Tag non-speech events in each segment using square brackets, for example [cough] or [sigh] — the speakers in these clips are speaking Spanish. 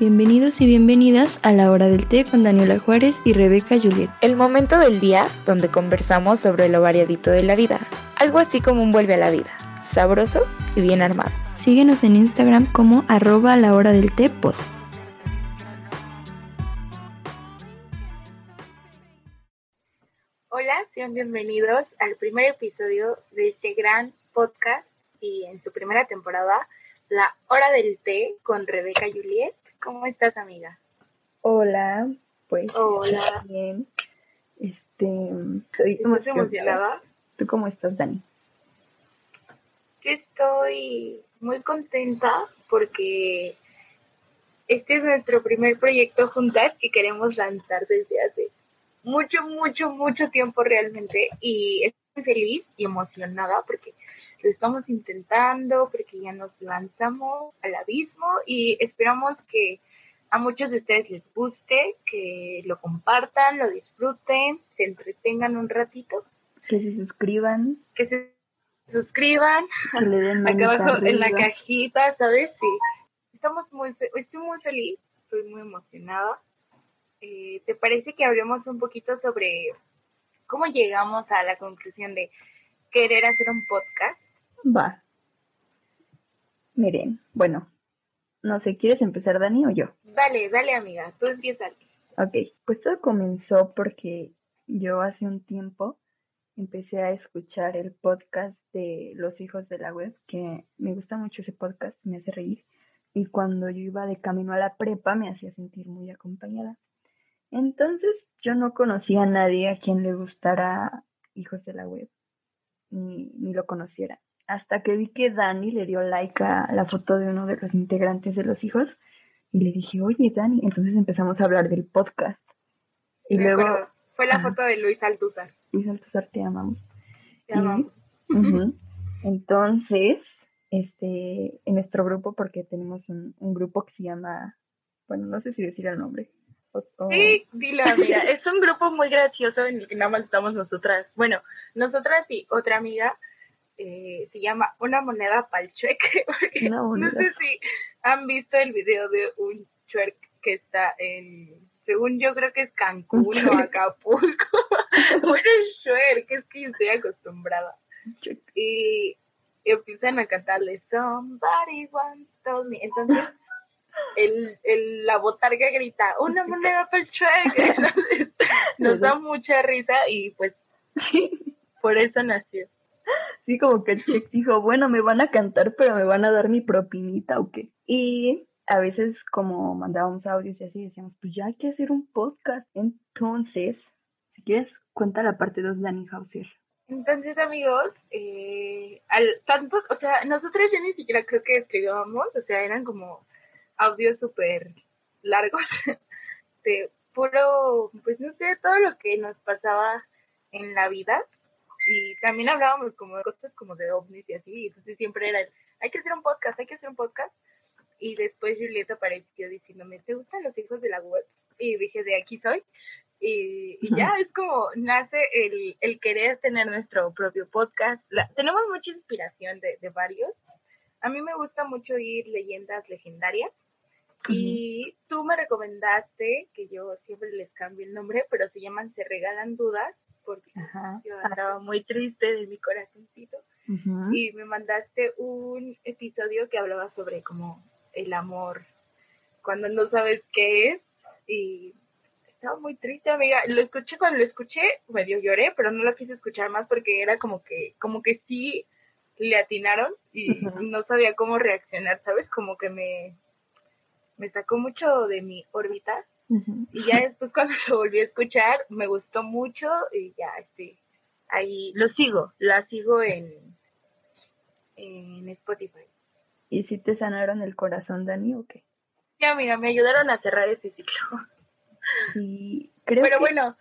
Bienvenidos y bienvenidas a la hora del té con Daniela Juárez y Rebeca Juliet. El momento del día donde conversamos sobre lo variadito de la vida, algo así como un vuelve a la vida, sabroso y bien armado. Síguenos en Instagram como arroba la hora del té pod. Hola, sean bienvenidos al primer episodio de este gran podcast y en su primera temporada, La Hora del Té con Rebeca Juliet. ¿Cómo estás, amiga? Hola, pues Hola. bien. Este, estoy ¿Estás emocionada? ¿Tú cómo estás, Dani? Yo estoy muy contenta porque este es nuestro primer proyecto juntas que queremos lanzar desde hace mucho, mucho, mucho tiempo realmente y estoy feliz y emocionada porque lo estamos intentando, porque ya nos lanzamos al abismo y esperamos que a muchos de ustedes les guste, que lo compartan, lo disfruten, se entretengan un ratito, Que se suscriban, que se suscriban que le den [laughs] acá abajo en la cajita, ¿sabes? Sí. Estamos muy, fe- estoy muy feliz, estoy muy emocionada. Eh, ¿Te parece que hablemos un poquito sobre cómo llegamos a la conclusión de querer hacer un podcast? Va. Miren, bueno, no sé, ¿quieres empezar, Dani, o yo? Dale, dale amiga, tú empieza. Ok, pues todo comenzó porque yo hace un tiempo empecé a escuchar el podcast de Los Hijos de la Web, que me gusta mucho ese podcast, me hace reír. Y cuando yo iba de camino a la prepa me hacía sentir muy acompañada. Entonces yo no conocía a nadie a quien le gustara Hijos de la Web, ni, ni lo conociera. Hasta que vi que Dani le dio like a la foto de uno de los integrantes de Los Hijos y le dije, oye Dani, entonces empezamos a hablar del podcast. Y Me luego, acuerdo, Fue la foto de Luis Altuzar. Luis Altuzar, te amamos. Te Y- amamos. Entonces, este, en nuestro grupo, porque tenemos un, un grupo que se llama, bueno, no sé si decir el nombre. O- o- Sí, dilo amiga, es un grupo muy gracioso en el que nada más estamos nosotras. Bueno, nosotras y otra amiga eh, se llama Una moneda pa'l chueque. [laughs] porque Una No sé si han visto el video de un chuerk que está en, según yo creo que es Cancún o. Acapulco. [laughs] bueno, chuerk, es que estoy acostumbrada. Y empiezan a cantarle Somebody once told me. Entonces, el, el, la botarga grita, una moneda para el. [laughs] Entonces, nos da mucha risa y pues por eso nació. Sí, como que el chick dijo, bueno, me van a cantar, pero me van a dar mi propinita o qué. Y a veces como mandábamos audios y así decíamos, pues ya hay que hacer un podcast. Entonces, si quieres, cuenta la parte 2 de Danny Hauser. Entonces, amigos, eh, al tanto, o sea, nosotros ya ni siquiera creo que escribíamos, o sea, eran como audios súper largos [laughs] de puro, pues no sé, todo lo que nos pasaba en la vida. Y también hablábamos como de cosas como de ovnis y así, y entonces siempre era, el, hay que hacer un podcast, hay que hacer un podcast. Y después Julieta apareció diciéndome, ¿te gustan los hijos de la web? Y dije, de aquí soy. Y, y ya es como nace el, el querer tener nuestro propio podcast. La- tenemos mucha inspiración de, de varios. A mí me gusta mucho ir leyendas legendarias. Y tú me recomendaste, que yo siempre les cambio el nombre, pero se llaman Se Regalan Dudas, porque Ajá. yo andaba muy triste de mi corazoncito. Y me mandaste un episodio que hablaba sobre como el amor cuando no sabes qué es. Y estaba muy triste, amiga. Lo escuché cuando lo escuché, medio lloré, pero no lo quise escuchar más porque era como que, como que sí le atinaron y no sabía cómo reaccionar, ¿sabes? Como que me, me sacó mucho de mi órbita. Y ya después cuando lo volví a escuchar, me gustó mucho y ya estoy ahí. Lo sigo, la sigo en, en Spotify. ¿Y si te sanaron el corazón, Dani, o qué? Sí, amiga, me ayudaron a cerrar ese ciclo. Sí, creo Pero que... bueno,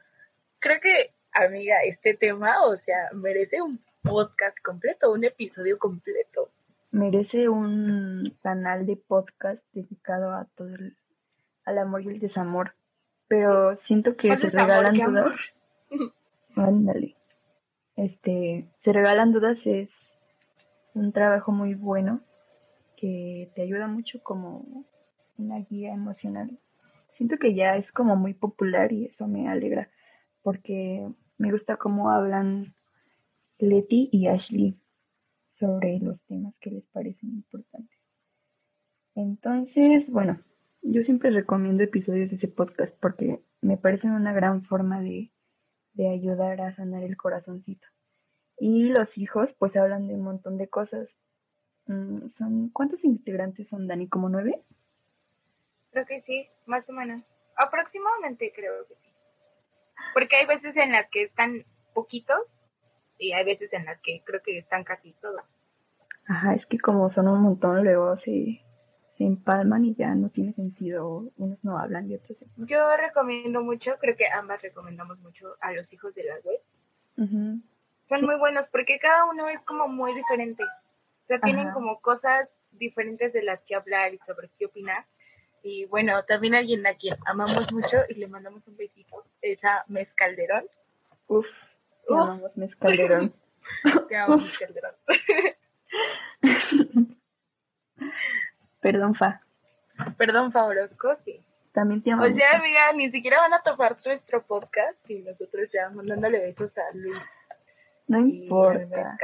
creo que, amiga, este tema, o sea, merece un podcast completo, un episodio completo. merece un canal de podcast dedicado a todo el, al amor y el desamor. Pero siento que se regalan dudas. [laughs] Ándale. Este, se regalan dudas es un trabajo muy bueno que te ayuda mucho como una guía emocional. Siento que ya es como muy popular y eso me alegra porque me gusta cómo hablan Letty y Ashley sobre los temas que les parecen importantes. Entonces, bueno, yo siempre recomiendo episodios de ese podcast porque me parecen una gran forma de, de ayudar a sanar el corazoncito. Y los hijos, pues hablan de un montón de cosas. Mm, son ¿Cuántos integrantes son, Dani? ¿Como nueve? Creo que sí, más o menos. Aproximadamente creo que sí. Porque hay veces en las que están poquitos y hay veces en las que creo que están casi todos. Ajá, es que como son un montón, luego se, se empalman y ya no tiene sentido. Unos no hablan y otros. Yo recomiendo mucho, creo que ambas recomendamos mucho a los hijos de la web. Son muy buenos porque cada uno es como muy diferente. O sea, tienen como cosas diferentes de las que hablar y sobre qué opinar. Y bueno, también alguien a quien amamos mucho y le mandamos un besito, es a Mezcalderón. Uf, te amamos Mezcalderón. [laughs] te amamos Mezcalderón. [laughs] Perdón, Fa. Perdón, Fa Orozco, sí. También te amamos. O sea, amiga, ni siquiera van a topar nuestro podcast y nosotros ya mandándole besos a Luis. No importa.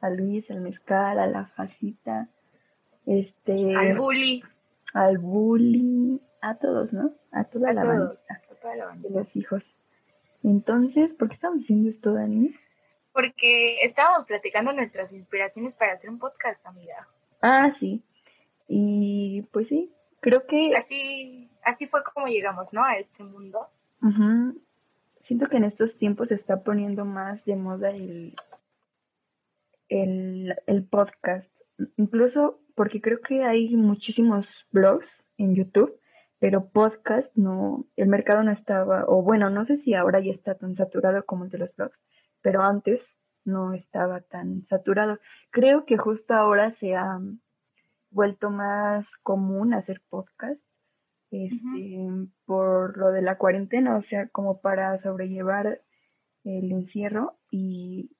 A Luis, al mezcal, a la facita, este. Al bully. Al bully, a todos, ¿no? A toda, A la, todos, bandita a toda la banda. de los hijos. Entonces, ¿por qué estamos haciendo esto, Dani? Porque estábamos platicando nuestras inspiraciones para hacer un podcast, amiga. Ah, sí. Y pues sí, creo que Así, así fue como llegamos, ¿no? A este mundo. Siento que en estos tiempos se está poniendo más de moda el, el, el podcast. Incluso porque creo que hay muchísimos blogs en YouTube, pero podcast no, el mercado no estaba, o bueno, no sé si ahora ya está tan saturado como el de los blogs, pero antes no estaba tan saturado. Creo que justo ahora se ha vuelto más común hacer podcast este, por lo de la cuarentena, o sea, como para sobrellevar el encierro y,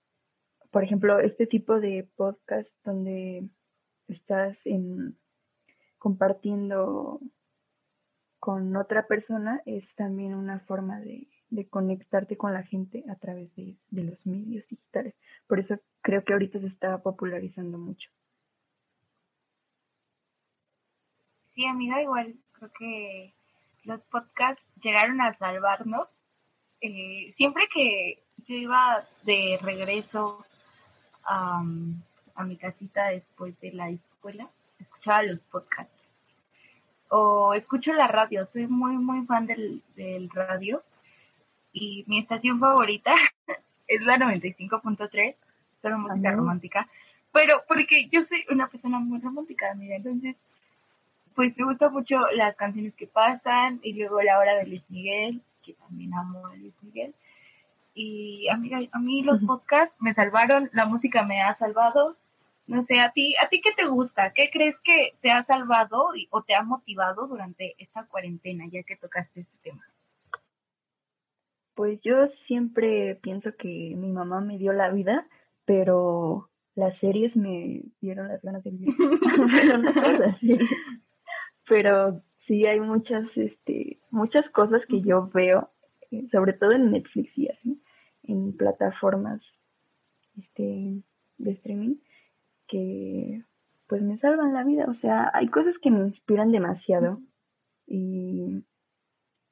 por ejemplo, este tipo de podcast donde estás en, compartiendo con otra persona es también una forma de, de conectarte con la gente a través de, de los medios digitales. Por eso creo que ahorita se está popularizando mucho. Sí, amiga, igual creo que los podcasts llegaron a salvarnos. Eh, siempre que yo iba de regreso a, a mi casita después de la escuela, escuchaba los podcasts. O escucho la radio, soy muy, muy fan del, del radio. Y mi estación favorita [laughs] es la 95.3, solo música Amén. romántica. Pero porque yo soy una persona muy romántica, mira, entonces pues me gustan mucho las canciones que pasan y luego la hora de Luis Miguel, que también amo a Luis Miguel. Y amiga, a mí los podcasts me salvaron, la música me ha salvado. No sé, a ti, a ti qué te gusta? ¿Qué crees que te ha salvado y- o te ha motivado durante esta cuarentena, ya que tocaste este tema? Pues yo siempre pienso que mi mamá me dio la vida, pero las series me dieron las ganas de vivir. [laughs] pero no series. Pero sí hay muchas, este, muchas cosas que yo veo, eh, sobre todo en Netflix y así, en plataformas este, de streaming, que pues me salvan la vida. O sea, hay cosas que me inspiran demasiado. Y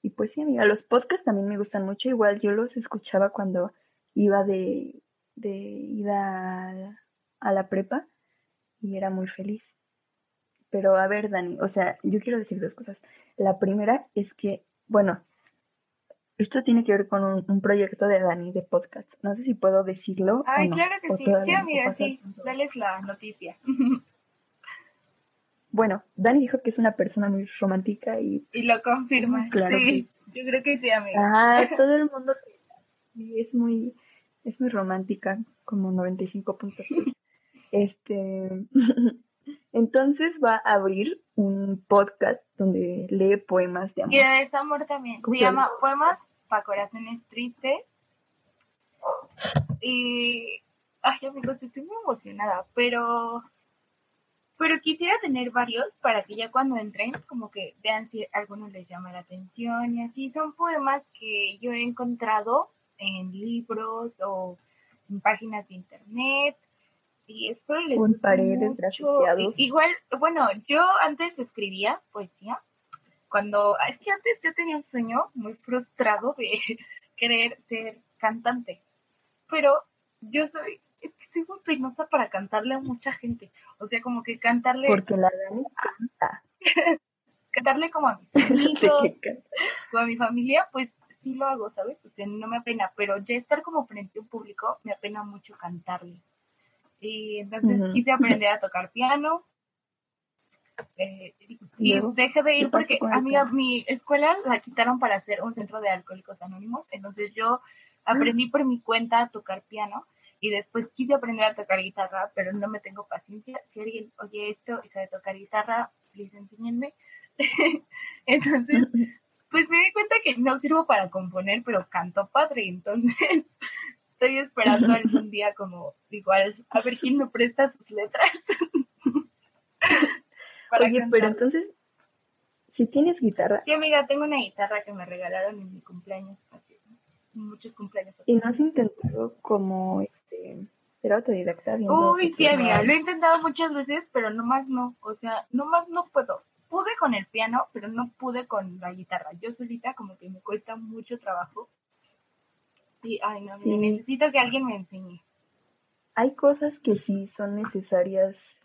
y pues sí, amiga, los podcasts también me gustan mucho. Igual yo los escuchaba cuando iba de, de ida a, a la prepa y era muy feliz. Pero a ver, Dani, o sea, yo quiero decir dos cosas. La primera es que, bueno, esto tiene que ver con un, un proyecto de Dani de podcast. No sé si puedo decirlo. Ay, o no, claro que o sí. Sí, amiga, sí. Dales la noticia. Bueno, Dani dijo que es una persona muy romántica y y lo confirma. Claro sí, yo creo que sí, amiga. Ah, [laughs] todo el mundo es muy, es muy romántica, como 95.3. [laughs] Este, [laughs] entonces va a abrir un podcast donde lee poemas de amor. Y de desamor también. ¿Cómo Se llama? Poemas para Corazones Tristes. Y. Ay, amigos, estoy muy emocionada, pero. pero quisiera tener varios para que ya cuando entren, como que vean si algunos les llama la atención y así. Son poemas que yo he encontrado en libros o en páginas de internet Con guste paredes mucho. grafiteados. I- Igual, bueno, yo antes escribía poesía. Cuando, es que antes yo tenía un sueño muy frustrado de [laughs] querer ser cantante. Pero yo soy, es que soy muy penosa para cantarle a mucha gente. O sea, como que cantarle, Porque la Dani canta. [laughs] cantarle como a mis [laughs] amigos, como a mi familia, pues sí lo hago, ¿sabes? O sea, no me apena, pero ya estar como frente a un público me apena mucho cantarle. Y entonces quise aprender a tocar piano. Eh, y ¿Y luego? dejé de ¿Qué ir porque con el a mí, piano? mi escuela la quitaron para hacer un centro de alcohólicos anónimos. Entonces yo aprendí por mi cuenta a tocar piano y después quise aprender a tocar guitarra, pero no me tengo paciencia. Si alguien oye esto y sabe tocar guitarra, please enséñenme. [laughs] Entonces, [laughs] pues me di cuenta que no sirvo para componer, pero canto padre, entonces estoy esperando [laughs] algún día como igual a ver quién me presta sus letras. [laughs] para Oye, cantar. pero entonces, si tienes guitarra Sí, amiga, tengo una guitarra que me regalaron en mi cumpleaños, muchos cumpleaños. y no has intentado como este ser autodidacta Uy, sí, amiga, lo he intentado muchas veces, pero nomás no, o sea, nomás no puedo. Pude con el piano, pero no pude con la guitarra. Yo solita como que me cuesta mucho trabajo. Y, ay, no, Sí. necesito que alguien me enseñe. Hay cosas que sí son necesarias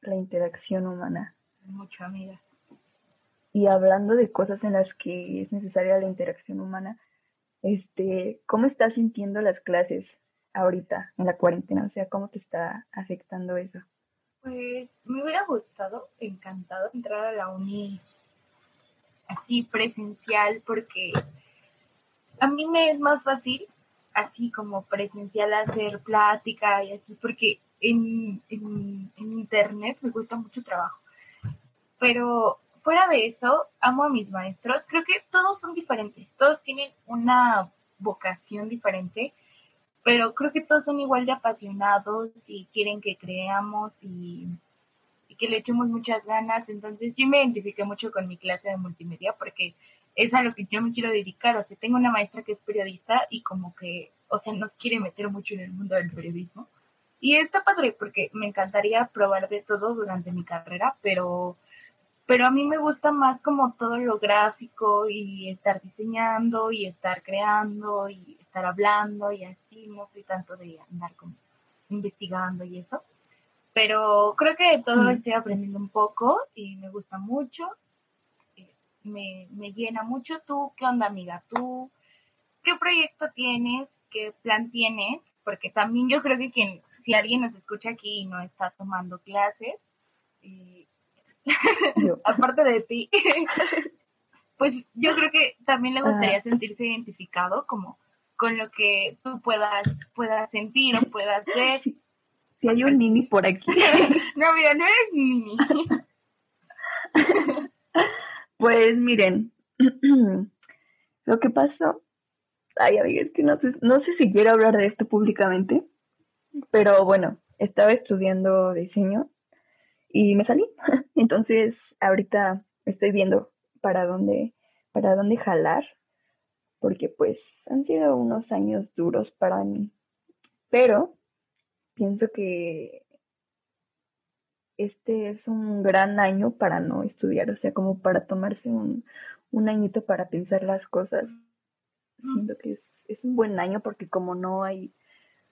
la interacción humana. Mucho, amiga. Y hablando de cosas en las que es necesaria la interacción humana, este, ¿cómo estás sintiendo las clases ahorita en la cuarentena? O sea, ¿cómo te está afectando eso? Pues me hubiera gustado, encantado, entrar a la uni así presencial porque a mí me es más fácil así como presencial hacer plática y así porque en, en, internet me cuesta mucho trabajo. Pero fuera de eso, amo a mis maestros. Creo que todos son diferentes, todos tienen una vocación diferente pero creo que todos son igual de apasionados y quieren que creamos y, y que le echemos muchas ganas. Entonces yo me identifiqué mucho con mi clase de multimedia porque es a lo que yo me quiero dedicar. O sea, tengo una maestra que es periodista y como que, o sea, nos quiere meter mucho en el mundo del periodismo. Y está padre porque me encantaría probar de todo durante mi carrera, pero pero a mí me gusta más como todo lo gráfico y estar diseñando y estar creando y estar hablando y así, no soy tanto de andar como investigando y eso. Pero creo que de todo Mm. estoy aprendiendo un poco y me gusta mucho, me, me llena mucho. ¿Tú qué onda, amiga? ¿Tú qué proyecto tienes? ¿Qué plan tienes? Porque también yo creo que quien, si alguien nos escucha aquí y no está tomando clases, Yo, [laughs] aparte de ti, [laughs] pues yo creo que también le gustaría Ah. sentirse identificado como con lo que tú puedas, puedas sentir o puedas ver. si, si hay un nini por aquí, [laughs] No, mira, no eres ni pues miren, [clears throat] lo que pasó, ay amiga, es que no sé, no sé si quiero hablar de esto públicamente, pero bueno, estaba estudiando diseño y me salí. [laughs] Entonces, ahorita estoy viendo para dónde, para dónde jalar, porque pues han sido unos años duros para mí. Pero pienso que este es un gran año para no estudiar, o sea, como para tomarse un, un añito para pensar las cosas. Siento que es, es un buen año porque como no hay,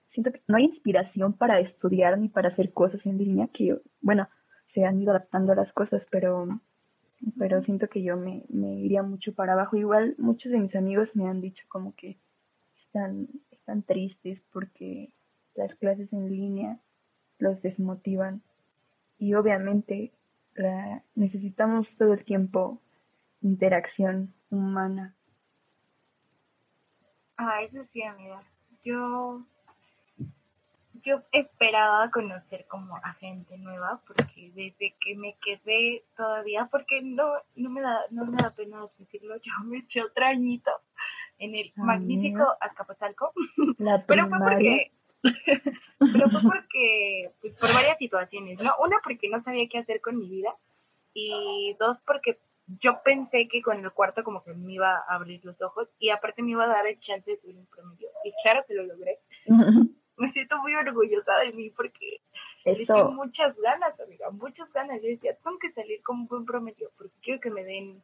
siento que no hay inspiración para estudiar ni para hacer cosas en línea, que bueno, se han ido adaptando a las cosas, pero, pero siento que yo me, me iría mucho para abajo. Igual muchos de mis amigos me han dicho como que están, están tristes porque las clases en línea los desmotivan y obviamente la, necesitamos todo el tiempo interacción humana. Ah, eso sí, amiga. Yo, yo esperaba conocer como a gente nueva porque desde que me quedé todavía, porque no, no me da, no me da pena decirlo, [laughs] yo me eché otro añito en el Ah, magnífico Azcapotzalco. La Pero fue porque pero fue porque, pues, por varias situaciones, ¿no? Una, porque no sabía qué hacer con mi vida, y dos, porque yo pensé que con el cuarto como que me iba a abrir los ojos, y aparte me iba a dar el chance de subir un promedio, y claro que lo logré. [laughs] me siento muy orgullosa de mí porque Eso. muchas ganas, amiga, muchas ganas. Yo decía, tengo que salir con un buen promedio porque quiero que me den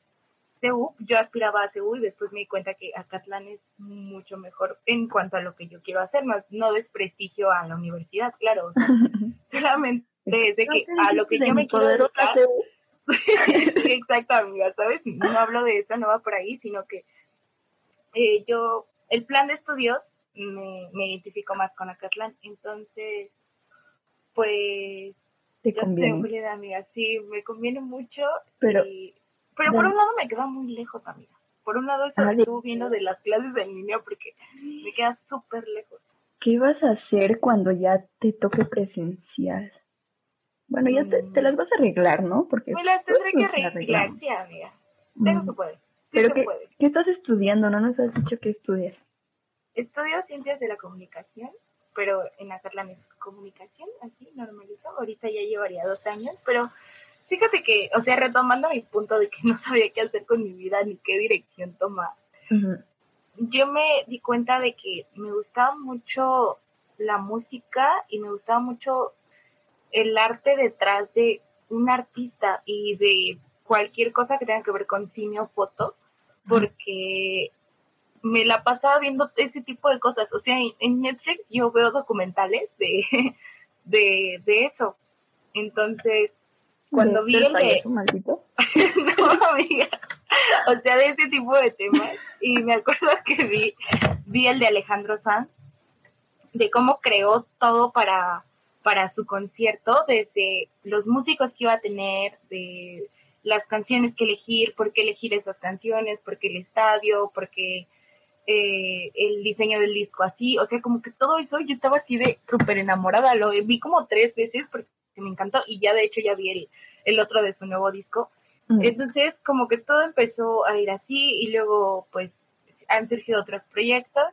Yo aspiraba a CU y después me di cuenta que Acatlán es mucho mejor en cuanto a lo que yo quiero hacer. No, no desprestigio a la universidad, claro. o sea, [laughs] solamente es de que a lo que yo me quiero dedicar. [laughs] Sí, exacto, amiga, ¿sabes? No hablo de eso, no va por ahí, sino que eh, yo, el plan de estudios me, me identifico más con Acatlán. Entonces, pues, Te yo conviene. amiga, sí, me conviene mucho. Pero- y- pero por un lado me queda muy lejos, amiga. Por un lado eso Ah, estuvo viendo de las clases en línea porque me queda súper lejos. ¿Qué vas a hacer cuando ya te toque presencial? Bueno, ya te, te las vas a arreglar, ¿no? Porque Me las tendré que arreglar, sí, amiga. Tengo Mm. que poder. Sí Pero ¿qué, puede. ¿qué estás estudiando? No nos has dicho que estudias. Estudio ciencias de la comunicación, pero en Acatlán es comunicación, así, normalito. Ahorita ya llevaría dos años, pero fíjate que, o sea, retomando mi punto de que no sabía qué hacer con mi vida ni qué dirección tomar, yo me di cuenta de que me gustaba mucho la música y me gustaba mucho el arte detrás de un artista y de cualquier cosa que tenga que ver con cine o foto, porque me la pasaba viendo ese tipo de cosas. O sea, en- en Netflix yo veo documentales de, [laughs] de, de eso. Entonces, cuando ¿De- vi el de, maldito? [laughs] no, amiga. O sea, de ese tipo de temas. Y me acuerdo que vi, vi el de Alejandro Sanz, de cómo creó todo para, para su concierto, desde los músicos que iba a tener, de las canciones que elegir, por qué elegir esas canciones, por qué el estadio, por qué eh, el diseño del disco así. O sea, como que todo eso yo estaba así de súper enamorada. Lo vi como tres veces porque me encantó y ya de hecho ya vi el, el otro de su nuevo disco. Mm. Entonces, como que todo empezó a ir así y luego, pues, han surgido otros proyectos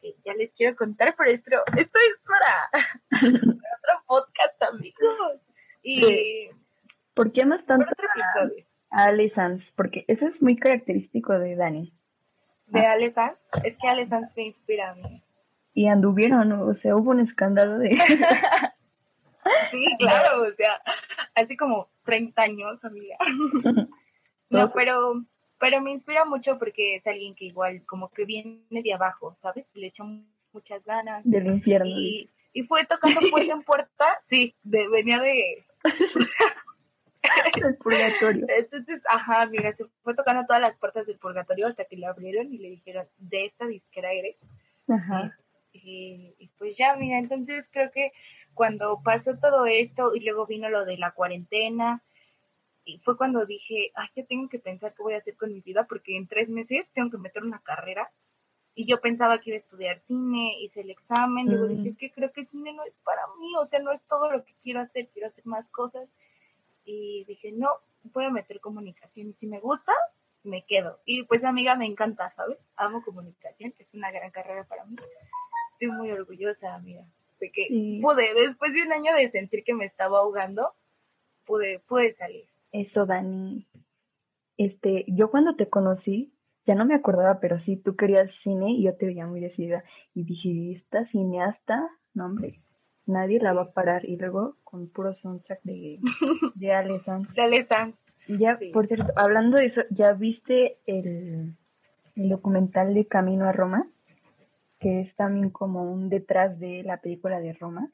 que ya les quiero contar, pero esto, esto es para, [laughs] para otro podcast, amigos. Y Sí. ¿Por qué para tanto a Ale Sanz? Porque eso es muy característico de Dani. de Ale Sanz. Es que Ale Sanz me inspira a mí. Y anduvieron, o sea, hubo un escándalo de... [laughs] Sí, claro, o sea, hace como 30 años, amiga. [laughs] No, pero, pero me inspira mucho porque es alguien que igual como que viene de abajo, ¿sabes? Le echó muchas ganas. del infierno. y, fue tocando puerta en puerta, [laughs] sí, de, venía de, [laughs] Del purgatorio. entonces, ajá, mira, se fue tocando todas las puertas del purgatorio hasta que le abrieron y le dijeron, de esta disquera eres, Ajá. y, y pues ya, mira, entonces creo que cuando pasó todo esto y luego vino lo de la cuarentena, y fue cuando dije, ay, yo tengo que pensar qué voy a hacer con mi vida porque en tres meses tengo que meter una carrera. Y yo pensaba que iba a estudiar cine, hice el examen, luego dije, es que creo que cine no es para mí, o sea, no es todo lo que quiero hacer, quiero hacer más cosas. Y dije, no, voy a meter comunicación y si me gusta, me quedo. Y pues amiga, me encanta, ¿sabes? Amo comunicación, es una gran carrera para mí. Estoy muy orgullosa, amiga, de que Sí. pude, después de un año de sentir que me estaba ahogando, pude, pude salir. Eso, Dani. Este, yo cuando te conocí, ya no me acordaba, pero sí, tú querías cine y yo te veía muy decidida. Y dije, esta cineasta, no hombre, nadie la va a parar. Y luego con puro soundtrack de, [laughs] de Ale Sanz. Sam. Y Ya, Sí. por cierto, hablando de eso, ¿ya viste el, el documental de Camino a Roma? Que es también como un detrás de la película de Roma.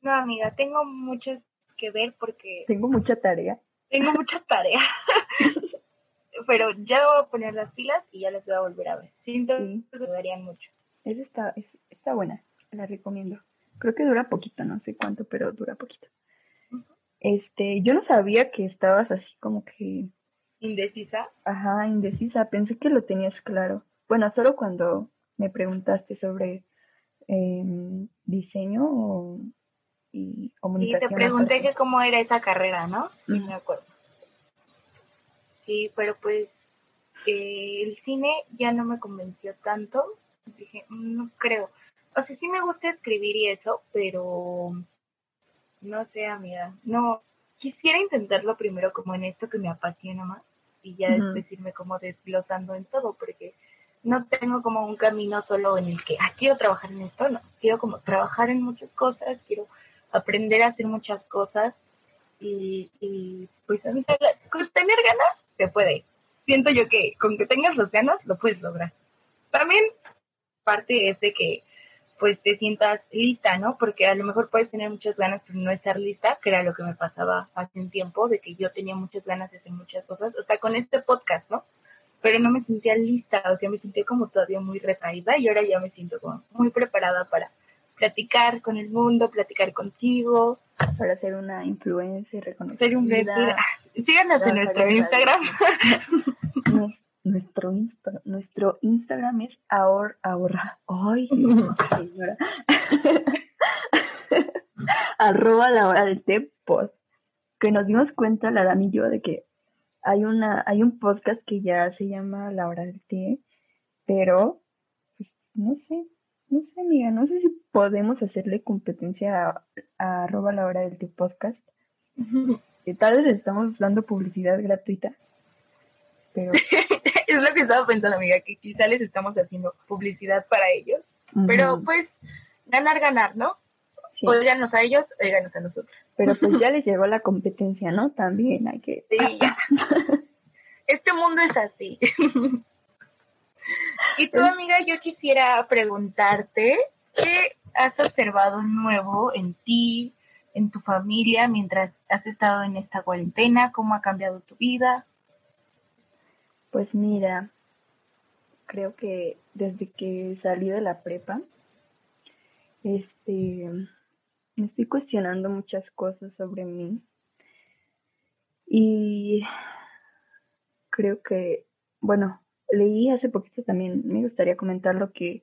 No, amiga, tengo mucho que ver porque Tengo mucha tarea. tengo mucha [laughs] tarea. Pero ya voy a poner las pilas y ya las voy a volver a ver. Siento Sí. que me darían mucho. Esa está, es- está buena, la recomiendo. Creo que dura poquito, no sé cuánto, pero dura poquito. Este, yo no sabía que estabas así como que, Indecisa. ajá, indecisa. Pensé que lo tenías claro. Bueno, solo cuando me preguntaste sobre em, diseño o- y Y comunicación. te pregunté que cómo era esa carrera, ¿no? Sí, me acuerdo. Sí, pero pues eh, el cine ya no me convenció tanto. Dije, "Mm, no creo. o sea, sí me gusta escribir y eso, pero no sé, amiga, no, quisiera intentarlo primero como en esto que me apasiona más y ya después irme como desglosando en todo, porque no tengo como un camino solo en el que, ah, quiero trabajar en esto, no, quiero como trabajar en muchas cosas, quiero aprender a hacer muchas cosas y, y pues con tener ganas se puede. Siento yo que con que tengas las ganas lo puedes lograr. También parte es de que pues te sientas lista, ¿no? Porque a lo mejor puedes tener muchas ganas pero no estar lista, que era lo que me pasaba hace un tiempo, de que yo tenía muchas ganas de hacer muchas cosas, o sea, con este podcast, ¿no? Pero no me sentía lista, o sea, me sentía como todavía muy recaída y ahora ya me siento como muy preparada para platicar con el mundo, platicar contigo. Para ser una influencer reconocida. Ser un Síganos en nuestro Instagram. [laughs] nuestro, nuestro Instagram es ahor, ahorra. Ay, [laughs] señora. [laughs] Arroba la hora del té Que nos dimos cuenta, la Dani y yo, de que hay una, hay un podcast que ya se llama La hora del té, pero pues no sé, no sé, amiga, no sé si podemos hacerle competencia a, arroba la hora del té podcast. que tal vez estamos dando publicidad gratuita. Pero... [laughs] es lo que estaba pensando, amiga, que quizá les estamos haciendo publicidad para ellos. Pero pues, ganar, ganar, ¿no? Sí. Óiganos a ellos, óiganos a nosotros. Pero pues ya les llegó la competencia, ¿no? También hay que... Sí, ya. [laughs] este mundo es así. y tú, amiga, yo quisiera preguntarte, ¿qué has observado nuevo en ti, en tu familia, mientras has estado en esta cuarentena? ¿Cómo ha cambiado tu vida? Pues mira, creo que desde que salí de la prepa, este, me estoy cuestionando muchas cosas sobre mí. Y creo que, bueno, leí hace poquito también, me gustaría comentar lo que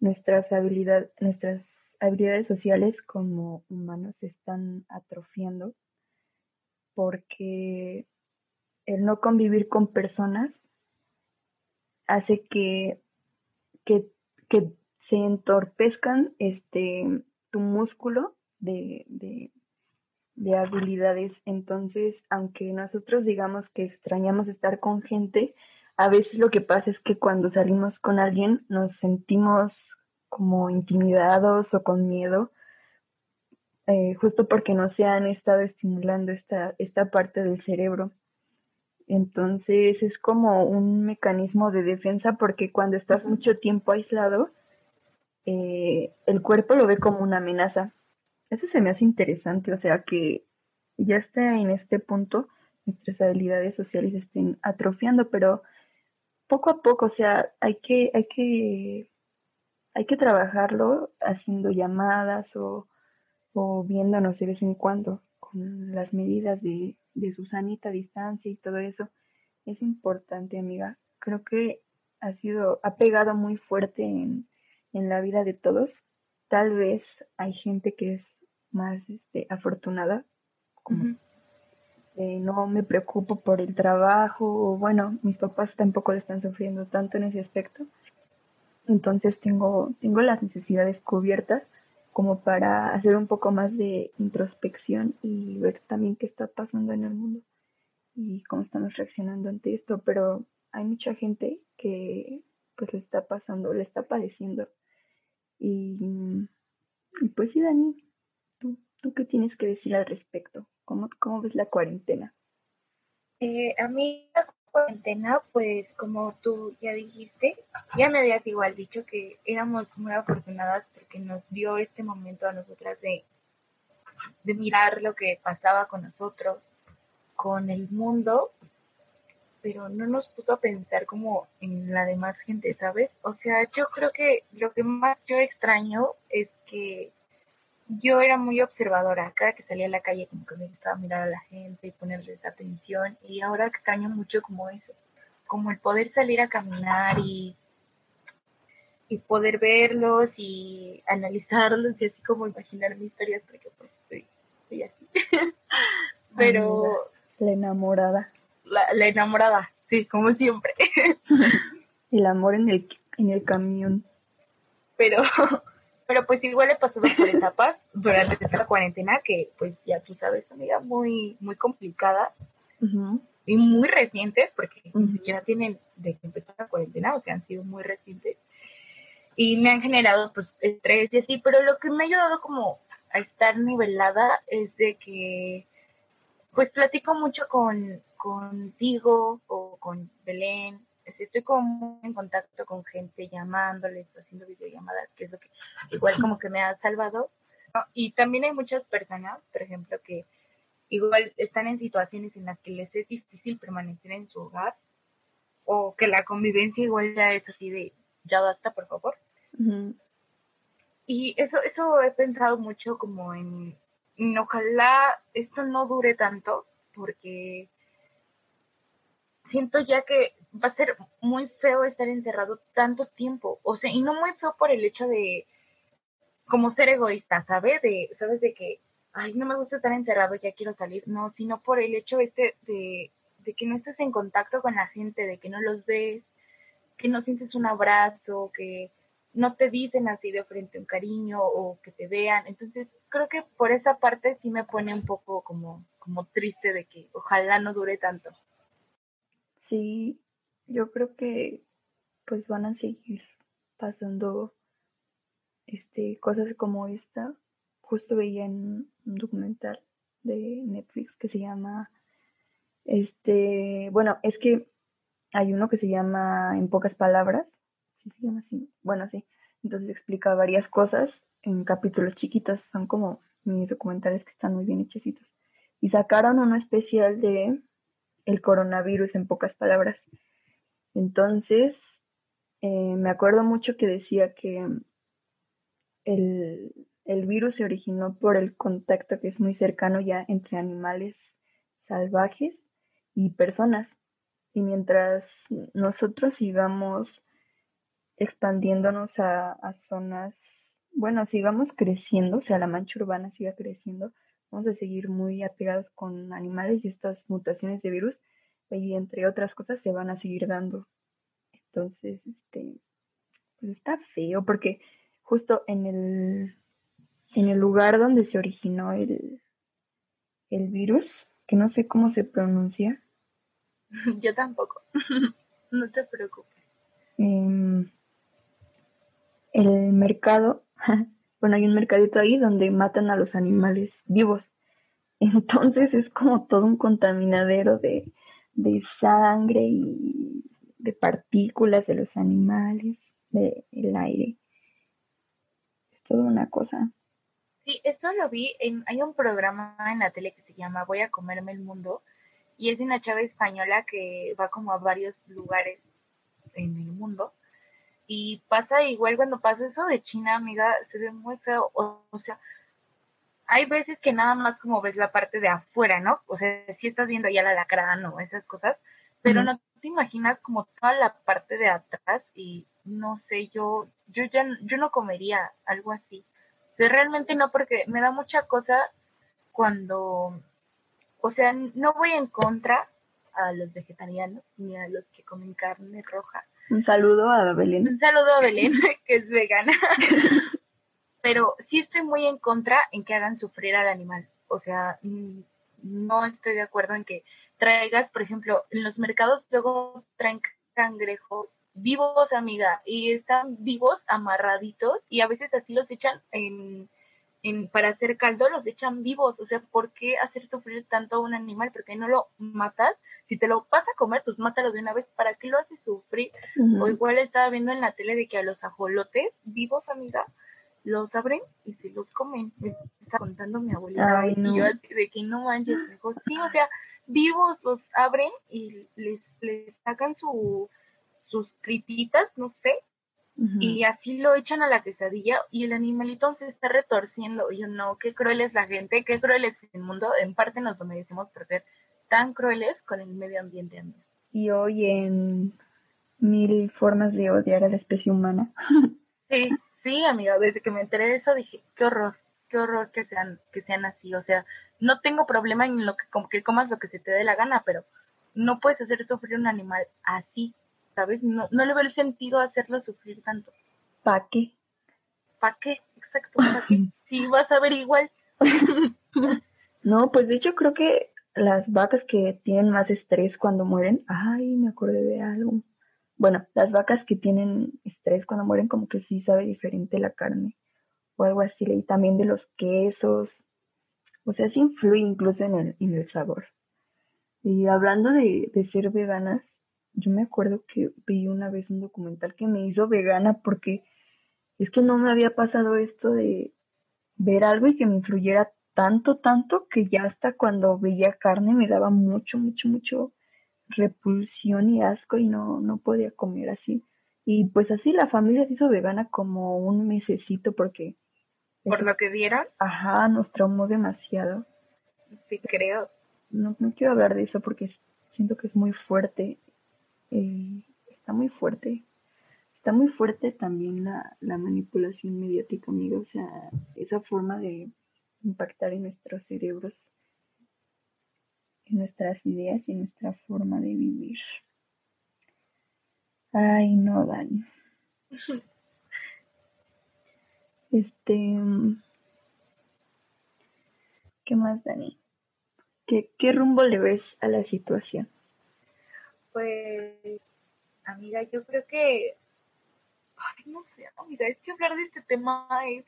nuestras habilidades, nuestras habilidades sociales como humanos se están atrofiando porque el no convivir con personas hace que, que, se entorpezcan este, tu músculo de, de, de, habilidades. Entonces, aunque nosotros digamos que extrañamos estar con gente, a veces lo que pasa es que cuando salimos con alguien nos sentimos como intimidados o con miedo, eh, justo porque no se han estado estimulando esta, esta parte del cerebro. Entonces es como un mecanismo de defensa porque cuando estás mucho tiempo aislado, eh, el cuerpo lo ve como una amenaza. Eso se me hace interesante, o sea que ya está en este punto nuestras habilidades sociales estén atrofiando, pero poco a poco, o sea, hay que, hay que, hay que trabajarlo haciendo llamadas o, o viéndonos de vez en cuando con las medidas de, de su sanita distancia y todo eso. Es importante, amiga. Creo que ha sido, ha pegado muy fuerte en, en la vida de todos. Tal vez hay gente que es más este, afortunada, como eh, no me preocupo por el trabajo, o bueno, mis papás tampoco le están sufriendo tanto en ese aspecto. Entonces tengo, tengo las necesidades cubiertas como para hacer un poco más de introspección y ver también qué está pasando en el mundo y cómo estamos reaccionando ante esto. Pero hay mucha gente que pues le está pasando, le está padeciendo. Y, y pues sí, Dani, ¿tú, ¿tú qué tienes que decir al respecto? ¿Cómo, cómo ves la cuarentena? Eh, a mí la cuarentena, pues como tú ya dijiste, ya me habías igual dicho que éramos muy afortunadas porque nos dio este momento a nosotras de, de mirar lo que pasaba con nosotros, con el mundo, pero no nos puso a pensar como en la demás gente, ¿sabes? O sea, yo creo que lo que más yo extraño es que yo era muy observadora. Cada que salía a la calle, como que me gustaba mirar a la gente y ponerles atención. Y ahora extraño mucho como eso, como el poder salir a caminar y, y poder verlos y analizarlos y así como imaginar mis historias, porque pues estoy, así. [laughs] Pero. La enamorada. La, la enamorada, sí, como siempre. [laughs] el amor en el, en el camión. Pero [laughs] Pero pues igual he pasado por etapas durante esta cuarentena que pues ya tú sabes, amiga, muy, muy complicada y muy recientes, porque ni siquiera tienen de que empezar la cuarentena, o sea, han sido muy recientes. Y me han generado pues estrés y así, pero lo que me ha ayudado como a estar nivelada es de que pues platico mucho con contigo o con Belén estoy como en contacto con gente llamándoles, haciendo videollamadas, que es lo que igual como que me ha salvado. Y también hay muchas personas, por ejemplo, que igual están en situaciones en las que les es difícil permanecer en su hogar o que la convivencia igual ya es así de, ya basta, por favor. Y eso, eso he pensado mucho como en, en, ojalá esto no dure tanto, porque siento ya que va a ser muy feo estar encerrado tanto tiempo. O sea, y no muy feo por el hecho de como ser egoísta, ¿sabes? De, ¿sabes? De que, ay, no me gusta estar encerrado, ya quiero salir. No, sino por el hecho este de, de que no estés en contacto con la gente, de que no los ves, que no sientes un abrazo, que no te dicen así de frente un cariño o que te vean. Entonces, creo que por esa parte sí me pone un poco como, como triste de que ojalá no dure tanto. Sí, yo creo que pues van a seguir pasando este cosas como esta. Justo veía en un documental de Netflix que se llama este, bueno, es que hay uno que se llama En pocas palabras, ¿sí se llama así? Bueno, sí. Entonces explica varias cosas en capítulos chiquitos, son como mis documentales que están muy bien hechecitos. Y sacaron uno especial de el coronavirus en pocas palabras. Entonces, eh, me acuerdo mucho que decía que el, el virus se originó por el contacto que es muy cercano ya entre animales salvajes y personas. Y mientras nosotros sigamos expandiéndonos a, a, zonas, bueno, sigamos creciendo, o sea, la mancha urbana siga creciendo, vamos a seguir muy apegados con animales y estas mutaciones de virus y entre otras cosas se van a seguir dando. Entonces, este, pues está feo porque justo en el, en el lugar donde se originó el, el virus, que no sé cómo se pronuncia. [laughs] Yo tampoco, [laughs] no te preocupes. Em, el mercado [laughs] bueno, hay un mercadito ahí donde matan a los animales vivos. Entonces es como todo un contaminadero de, de sangre y de partículas de los animales, del aire. Es toda una cosa. Sí, esto lo vi hay un programa en la tele que se llama Voy a comerme el mundo y es de una chava española que va como a varios lugares en el mundo y pasa igual cuando pasa eso de China, amiga, se ve muy feo. O, sea, hay veces que nada más como ves la parte de afuera, ¿no? O sea, si estás viendo ya la lacrán o esas cosas, pero no te imaginas como toda la parte de atrás y no sé, yo, yo ya, yo no comería algo así. O realmente no, porque me da mucha cosa cuando, o sea, no voy en contra a los vegetarianos ni a los que comen carne roja, un saludo a Belén. Un saludo a Belén, [laughs] que es vegana. [laughs] Pero sí estoy muy en contra en que hagan sufrir al animal. O sea, mm, no estoy de acuerdo en que traigas, por ejemplo, en los mercados luego traen cangrejos vivos, amiga, y están vivos, amarraditos, y a veces así los echan en, en, para hacer caldo, los echan vivos. O sea, ¿por qué hacer sufrir tanto a un animal? ¿Por qué no lo matas si te lo vas a comer, pues mátalo de una vez. ¿Para qué lo haces sufrir? O igual estaba viendo en la tele de que a los ajolotes vivos, amiga, los abren y se los comen. Me está contando mi abuelita. Y yo de que no manches, dijo, sí, o sea, vivos los abren y les, les sacan su, sus tripitas, no sé, y así lo echan a la quesadilla y el animalito se está retorciendo. Y yo, no, qué cruel es la gente, qué cruel es el mundo. En parte nos lo merecemos perder tan crueles con el medio ambiente. Y hoy en mil formas de odiar a la especie humana. Sí, sí, amiga, desde que me enteré de eso dije, qué horror, qué horror que sean, que sean así. O sea, no tengo problema en lo que, como que comas lo que se te dé la gana, pero no puedes hacer sufrir un animal así, ¿sabes? No, no le veo el sentido hacerlo sufrir tanto. ¿Para qué? ¿Para qué? exacto. Si [laughs] vas a ver igual. [laughs] no, pues de hecho creo que las vacas que tienen más estrés cuando mueren, ay, me acordé de algo. Bueno, las vacas que tienen estrés cuando mueren como que sí sabe diferente la carne o algo así, y también de los quesos, o sea, sí influye incluso en el, en el sabor. Y hablando de, de ser veganas, yo me acuerdo que vi una vez un documental que me hizo vegana porque es que no me había pasado esto de ver algo y que me influyera tanto, tanto que ya hasta cuando veía carne me daba mucho, mucho, mucho repulsión y asco y no, no podía comer así. Y pues así la familia se hizo vegana como un mesecito porque... ¿Por lo que vieron? Ajá, nos traumó demasiado. Sí, creo. No, no quiero hablar de eso porque siento que es muy fuerte. Eh, está muy fuerte. Está muy fuerte también la, la manipulación mediática, amigo. O sea, esa forma de impactar en nuestros cerebros, en nuestras ideas y en nuestra forma de vivir. Ay, no, Dani. [laughs] Este. ¿Qué más, Dani? ¿Qué, ¿Qué rumbo le ves a la situación? Pues, amiga, yo creo que. Ay, no sé, amiga, es que hablar de este tema es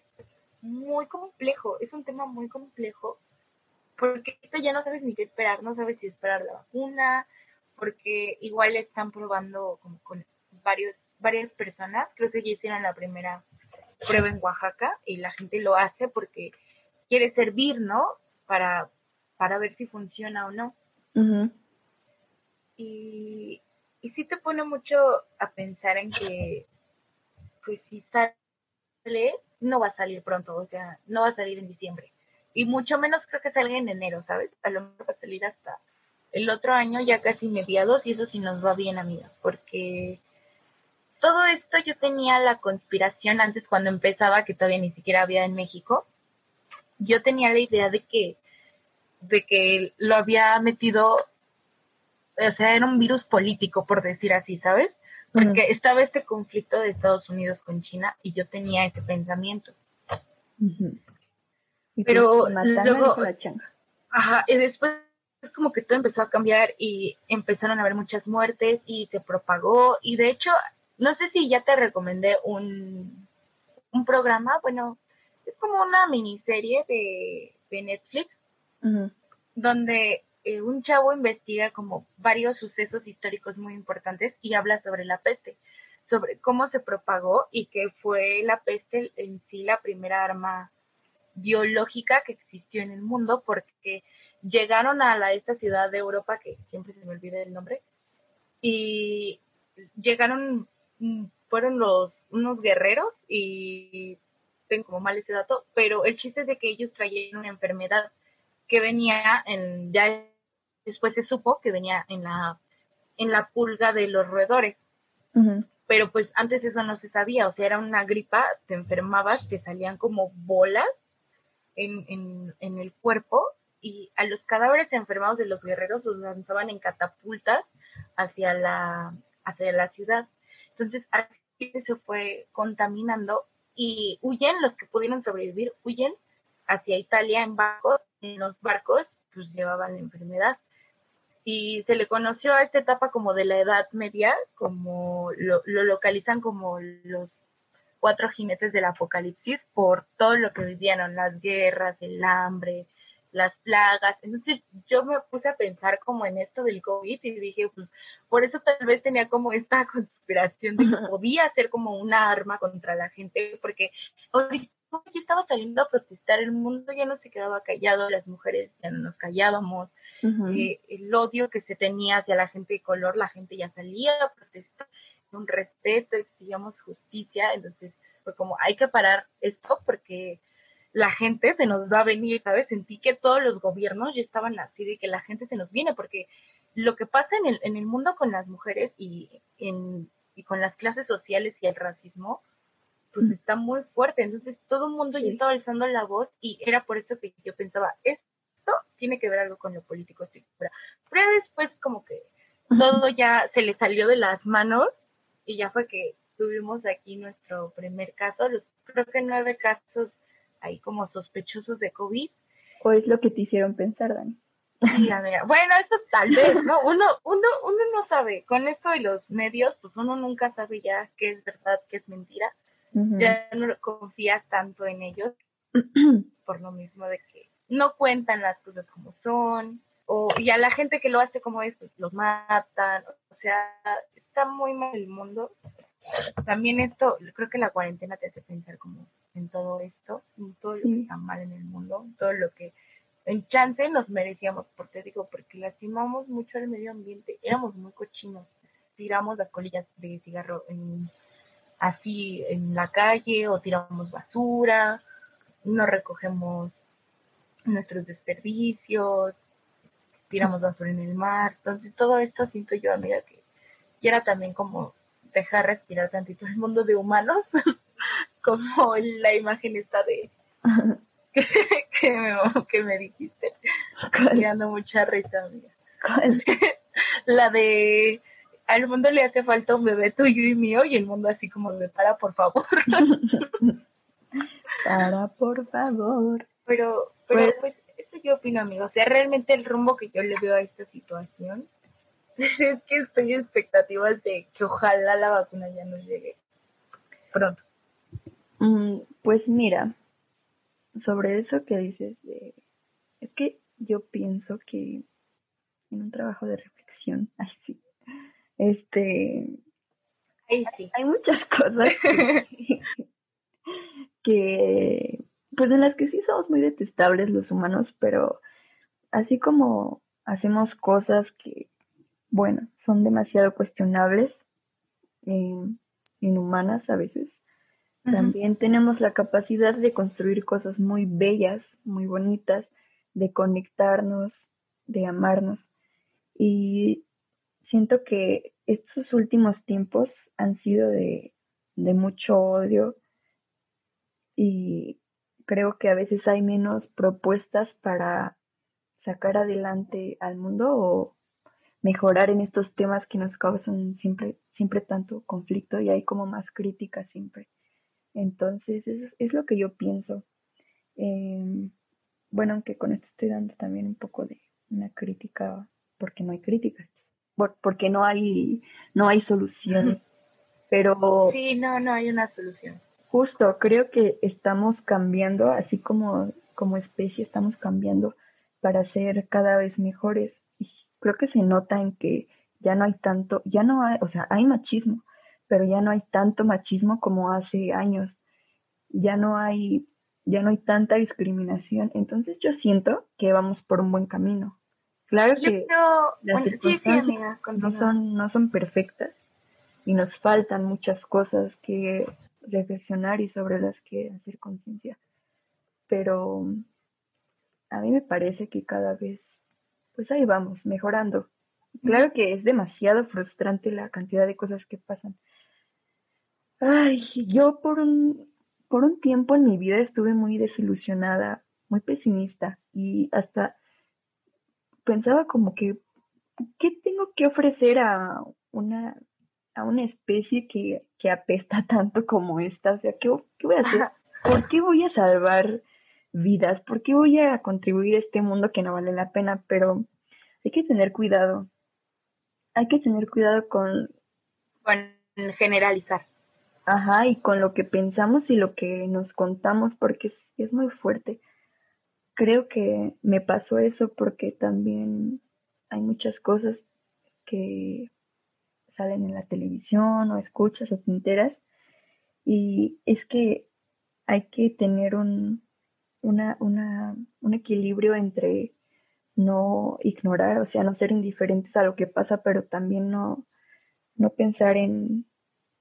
muy complejo, es un tema muy complejo, porque ya no sabes ni qué esperar, no sabes si esperar la vacuna, porque igual están probando como con varios, varias personas, creo que ya hicieron la primera prueba en Oaxaca y la gente lo hace porque quiere servir, ¿no? Para, para ver si funciona o no. y, y sí te pone mucho a pensar en que, pues si sale, no va a salir pronto, o sea, no va a salir en diciembre. Y mucho menos creo que salga en enero, ¿sabes? A lo mejor va a salir hasta el otro año, ya casi mediados, y eso sí nos va bien, amiga, porque todo esto yo tenía la conspiración antes cuando empezaba, que todavía ni siquiera había en México. Yo tenía la idea de que, de que lo había metido, o sea, era un virus político, por decir así, ¿sabes? porque estaba este conflicto de Estados Unidos con China y yo tenía ese pensamiento. Pero luego, ajá, y después es como que todo empezó a cambiar y empezaron a haber muchas muertes y se propagó. Y de hecho, no sé si ya te recomendé un, un programa, bueno, es como una miniserie de, de Netflix, donde eh, un chavo investiga como varios sucesos históricos muy importantes y habla sobre la peste, sobre cómo se propagó y que fue la peste en sí la primera arma biológica que existió en el mundo porque llegaron a la, esta ciudad de Europa, que siempre se me olvida el nombre, y llegaron, mm, fueron los, unos guerreros y tengo como mal ese dato, pero el chiste es de que ellos traían una enfermedad que venía en, ya Después se supo que venía en la, en la pulga de los roedores. Pero pues antes eso no se sabía, o sea, era una gripa, te enfermabas, te salían como bolas en, el cuerpo y a los cadáveres enfermados de los guerreros los lanzaban en catapultas hacia la, hacia la ciudad. Entonces así se fue contaminando y huyen, los que pudieron sobrevivir, huyen hacia Italia en barcos, en los barcos pues llevaban la enfermedad y se le conoció a esta etapa como de la Edad Media, como lo, localizan como los cuatro jinetes del apocalipsis por todo lo que vivieron, las guerras, el hambre, las plagas. Entonces yo me puse a pensar como en esto del COVID y dije, pues por eso tal vez tenía como esta [laughs] conspiración de que podía ser como una arma contra la gente, porque ahorita yo estaba saliendo a protestar, el mundo ya no se quedaba callado, las mujeres ya no nos callábamos, eh, el odio que se tenía hacia la gente de color, la gente ya salía a protestar, un respeto, exigíamos justicia, entonces fue como hay que parar esto porque la gente se nos va a venir, ¿sabes? Sentí que todos los gobiernos ya estaban así de que la gente se nos viene, porque lo que pasa en el, en el mundo con las mujeres y, en, y con las clases sociales y el racismo, pues está muy fuerte. Entonces todo el mundo ya estaba alzando la voz y era por eso que yo pensaba, esto tiene que ver algo con lo político, estoy Pero después como que todo ya se le salió de las manos y ya fue que tuvimos aquí nuestro primer caso, los creo que nueve casos ahí como sospechosos de COVID. ¿O es lo que te hicieron pensar, Dani? Sí, amiga. Bueno, eso tal vez, ¿no? Uno, uno, uno no sabe. Con esto de los medios, pues uno nunca sabe ya qué es verdad, qué es mentira. Ya no confías tanto en ellos [clears throat] por lo mismo de que no cuentan las cosas como son. O, y a la gente que lo hace como es, pues los matan. O sea, está muy mal el mundo. También esto, creo que la cuarentena te hace pensar como en todo esto, en todo lo que está mal en el mundo, todo lo que en chance nos merecíamos, porque digo, porque lastimamos mucho al medio ambiente, éramos muy cochinos, tiramos las colillas de cigarro así en la calle o tiramos basura, no recogemos nuestros desperdicios, tiramos basura en el mar, entonces todo esto siento yo, amiga, que quiera también como dejar respirar tantito el mundo de humanos, [laughs] como la imagen esta de [laughs] que, me, que me dijiste. Me dando mucha risa, amiga. [laughs] La de al mundo le hace falta un bebé tuyo y mío y el mundo así como de para por favor. para por favor. Pero, pero pues, pues, yo opino, amigo. O sea, realmente el rumbo que yo le veo a esta situación [laughs] es que estoy en expectativas de que ojalá la vacuna ya nos llegue pronto. Mm, pues mira, sobre eso que dices, de, es que yo pienso que en un trabajo de reflexión, [laughs] ay sí, este, hay muchas cosas que, [laughs] pues en las que sí somos muy detestables los humanos, pero así como hacemos cosas que, bueno, son demasiado cuestionables, eh, inhumanas a veces, también tenemos la capacidad de construir cosas muy bellas, muy bonitas, de conectarnos, de amarnos. Y siento que estos últimos tiempos han sido de, de mucho odio y creo que a veces hay menos propuestas para sacar adelante al mundo o mejorar en estos temas que nos causan siempre, siempre tanto conflicto y hay como más crítica siempre. Entonces, es, lo que yo pienso. Em, bueno, aunque con esto estoy dando también un poco de una crítica, porque no hay críticas, porque no hay, no hay solución. Pero. Sí, no, no hay una solución. Justo, creo que estamos cambiando, así como, como especie, estamos cambiando para ser cada vez mejores. Y creo que se nota en que ya no hay tanto, ya no hay, o sea, hay machismo, pero ya no hay tanto machismo como hace años. Ya no hay, ya no hay tanta discriminación. Entonces yo siento que vamos por un buen camino. Claro que las circunstancias no son, no son perfectas y nos faltan muchas cosas que reflexionar y sobre las que hacer conciencia. Pero a mí me parece que cada vez, pues ahí vamos, mejorando. Claro que es demasiado frustrante la cantidad de cosas que pasan, Ay, yo por un, por un tiempo en mi vida estuve muy desilusionada, muy pesimista y hasta pensaba como que, ¿qué tengo que ofrecer a una, a una especie que, que apesta tanto como esta? O sea, ¿qué, ¿qué, voy a hacer? ¿Por qué voy a salvar vidas? ¿Por qué voy a contribuir a este mundo que no vale la pena? Pero hay que tener cuidado. Hay que tener cuidado con... Con generalizar. Ajá, y con lo que pensamos y lo que nos contamos, porque es, es muy fuerte. Creo que me pasó eso porque también hay muchas cosas que salen en la televisión o escuchas o te enteras y es que hay que tener un, una, una, un equilibrio entre no ignorar, o sea, no ser indiferentes a lo que pasa, pero también no, no pensar en,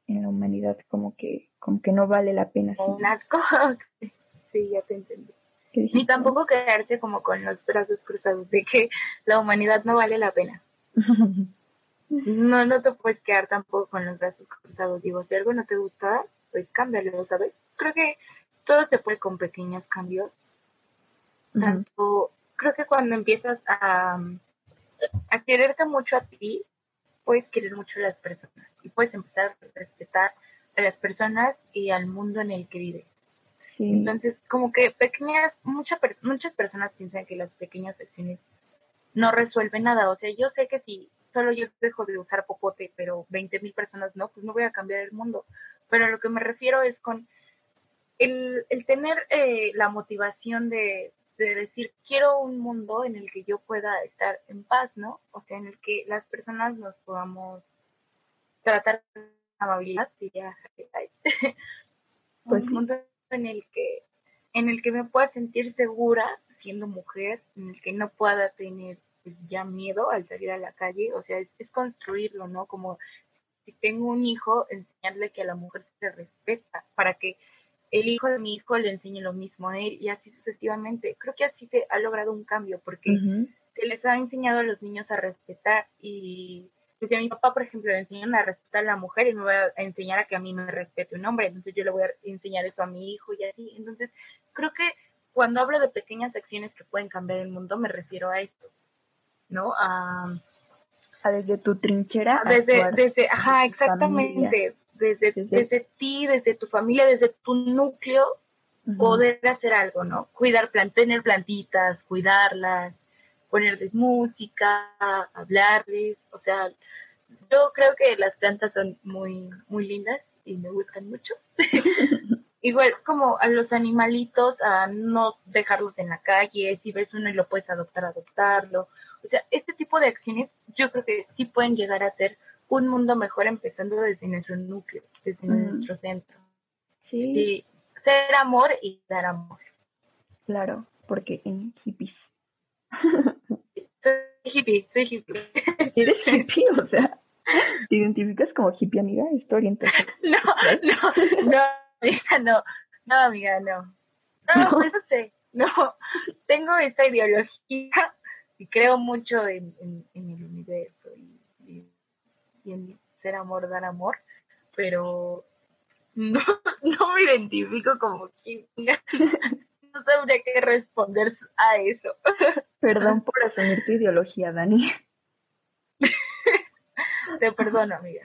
en la humanidad como que, como que no vale la pena. Sí, [laughs] ya te entendí. Ni tampoco quedarte como con los brazos cruzados de que la humanidad no vale la pena. [laughs] no, no te puedes quedar tampoco con los brazos cruzados. Digo, si algo no te gusta, pues cámbialo, ¿sabes? Creo que todo se puede con pequeños cambios. Tanto, creo que cuando empiezas a, a quererte mucho a ti, puedes querer mucho a las personas y puedes empezar a respetar a las personas y al mundo en el que vives. Entonces, como que pequeñas, muchas muchas personas piensan que las pequeñas acciones no resuelven nada. O sea, yo sé que si solo yo dejo de usar popote, pero 20 mil personas no, pues no voy a cambiar el mundo. Pero a lo que me refiero es con el, el tener eh, la motivación de, de decir, quiero un mundo en el que yo pueda estar en paz, ¿no? O sea, en el que las personas nos podamos tratar con amabilidad, diría [laughs] pues un mundo en el que en el que me pueda sentir segura siendo mujer, en el que no pueda tener ya miedo al salir a la calle, o sea, es, es construirlo, ¿no? Como si tengo un hijo, enseñarle que a la mujer se respeta, para que el hijo de mi hijo le enseñe lo mismo a él y así sucesivamente. Creo que así se ha logrado un cambio porque se les ha enseñado a los niños a respetar y pues, si a mi papá, por ejemplo, le enseñan a respetar a la mujer y me va a enseñar a que a mí me respete un hombre, entonces yo le voy a enseñar eso a mi hijo y así. Entonces, creo que cuando hablo de pequeñas acciones que pueden cambiar el mundo, me refiero a esto, ¿no? A, desde tu trinchera. Desde, desde, ajá, exactamente desde, desde, ti, desde tu familia, desde tu núcleo, poder hacer algo, ¿no? Cuidar, plan, tener plantitas, cuidarlas, ponerles música, hablarles, o sea, yo creo que las plantas son muy, muy lindas y me gustan mucho. [laughs] Igual como a los animalitos, a no dejarlos en la calle, si ves uno y lo puedes adoptar, adoptarlo. O sea, este tipo de acciones yo creo que sí pueden llegar a ser un mundo mejor empezando desde nuestro núcleo, desde nuestro centro. Sí. Ser amor y dar amor. Claro, porque en hippies. soy hippie, soy hippie. [laughs] ¿Eres hippie? O sea, ¿te identificas como hippie, amiga? Estoy orientada. [laughs] No, no, no, amiga, no. No, amiga, no. No, [laughs] pues no sé. No, tengo esta ideología y creo mucho en, en el universo y ser amor, dar amor, pero no, [laughs] no me identifico como química. [laughs] No sabría qué responder a eso. [laughs] Perdón por asumir tu ideología, Dani. Te perdono, amiga.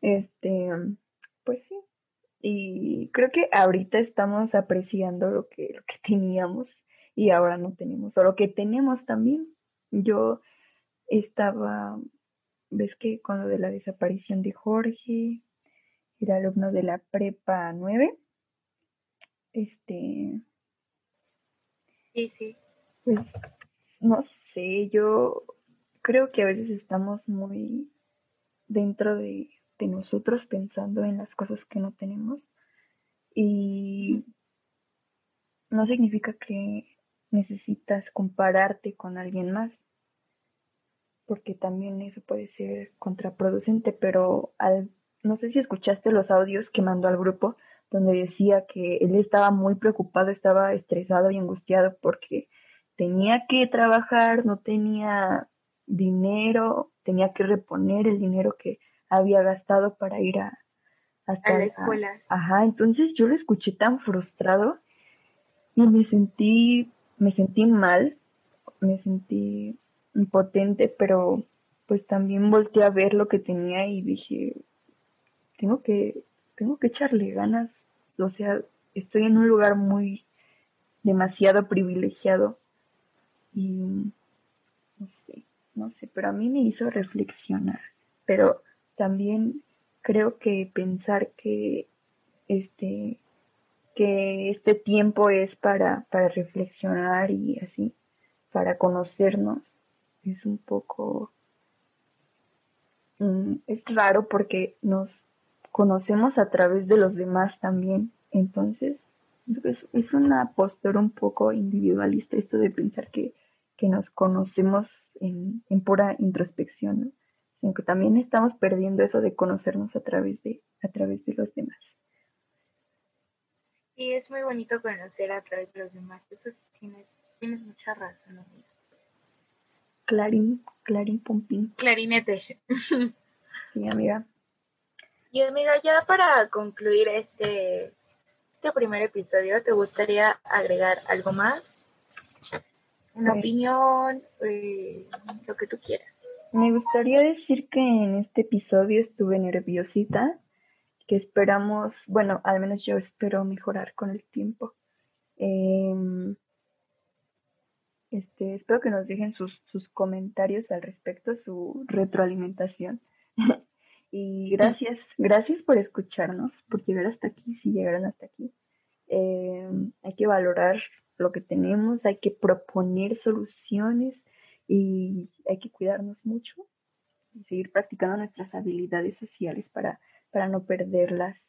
Este, pues sí. Y creo que ahorita estamos apreciando lo que, lo que teníamos y ahora no tenemos, o lo que tenemos también. Yo estaba, ves que con lo de la desaparición de Jorge, era alumno de la prepa 9, este... Sí, sí. Pues, no sé, yo creo que a veces estamos muy dentro de, de nosotros pensando en las cosas que no tenemos y no significa que necesitas compararte con alguien más porque también eso puede ser contraproducente, pero al, no sé si escuchaste los audios que mandó al grupo donde decía que él estaba muy preocupado, estaba estresado y angustiado porque tenía que trabajar, no tenía dinero, tenía que reponer el dinero que había gastado para ir a, hasta la escuela. ajá, entonces yo lo escuché tan frustrado y me sentí, me sentí mal, me sentí impotente, pero pues también volteé a ver lo que tenía y dije, tengo que, tengo que echarle ganas. O sea, estoy en un lugar muy demasiado privilegiado y no sé, no sé, pero a mí me hizo reflexionar. Pero también creo que pensar que este que este tiempo es para, para reflexionar y así, para conocernos, es un poco... Mm, es raro porque nos conocemos a través de los demás también. Entonces, es, una postura un poco individualista esto de pensar que, que nos conocemos en, en pura introspección, ¿no? sino que también estamos perdiendo eso de conocernos a través de, a través de los demás. Y es muy bonito conocer a través de los demás. Eso tienes, tienes mucha razón. Clarín, Clarín Pompín. Clarinete. Sí, amiga. Y amiga, ya para concluir este, este primer episodio, ¿te gustaría agregar algo más? Una opinión, eh, lo que tú quieras. Me gustaría decir que en este episodio estuve nerviosita. Que esperamos, bueno, al menos yo espero mejorar con el tiempo. Em, este, espero que nos dejen sus, sus comentarios al respecto, su retroalimentación. [laughs] y gracias, gracias por escucharnos, por llegar hasta aquí, si llegaron hasta aquí. Em, hay que valorar lo que tenemos, hay que proponer soluciones y hay que cuidarnos mucho y seguir practicando nuestras habilidades sociales para, para no perderlas,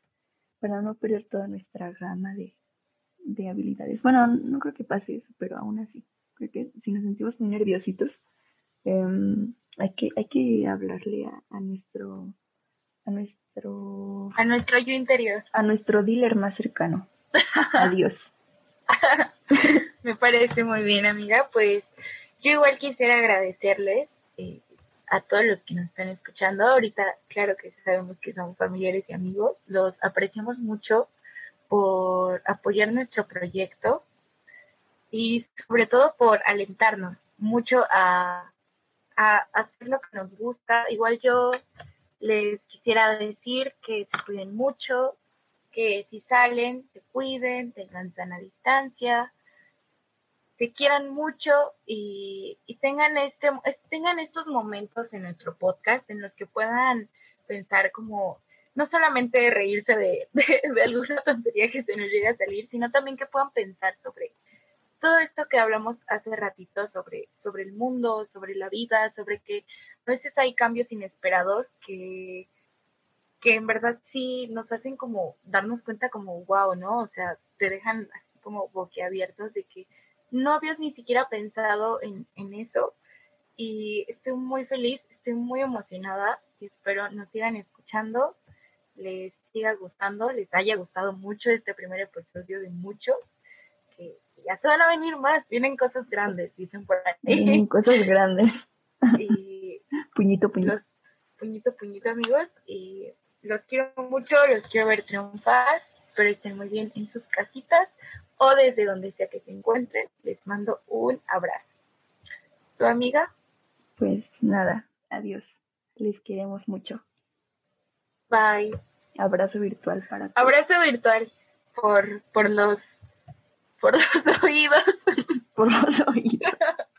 para no perder toda nuestra gama de, habilidades. Bueno, no creo que pase eso, pero aún así, creo que si nos sentimos muy nerviositos, em, hay, que, hay que hablarle a, nuestro a nuestro a nuestro yo interior. a nuestro dealer más cercano. [laughs] Adiós. Me parece muy bien amiga. Pues yo igual quisiera agradecerles eh, a todos los que nos están escuchando. Ahorita, claro que sabemos que somos familiares y amigos. Los apreciamos mucho por apoyar nuestro proyecto y sobre todo por alentarnos mucho a, a hacer lo que nos gusta. Igual yo les quisiera decir que se cuiden mucho, que si salen, se cuiden, tengan sana distancia, que quieran mucho y, tengan, este, tengan estos momentos en nuestro podcast en los que puedan pensar como no solamente reírse [laughs] de, de, alguna tontería que se nos llegue a salir, sino también que puedan pensar sobre todo esto que hablamos hace ratito sobre, sobre el mundo, sobre la vida, sobre que a veces hay cambios inesperados que, que en verdad sí nos hacen como darnos cuenta como wow, ¿no? O sea, te dejan como boquiabiertos de que no habías ni siquiera pensado en, eso y estoy muy feliz, estoy muy emocionada y espero nos sigan escuchando, les siga gustando, les haya gustado mucho este primer episodio de muchos, que ya se van a venir más, vienen cosas grandes, dicen por ahí. Vienen cosas grandes. [laughs] Y [laughs] puñito, puñito. puñito, puñito amigos, y los quiero mucho, los quiero ver triunfar, espero estén muy bien en sus casitas o desde donde sea que se encuentren, les mando un abrazo. ¿Tu amiga? Pues nada, adiós. Les queremos mucho. Bye. Abrazo virtual para todos. Abrazo virtual por, por los por los [laughs] oídos. por los oídos. [laughs]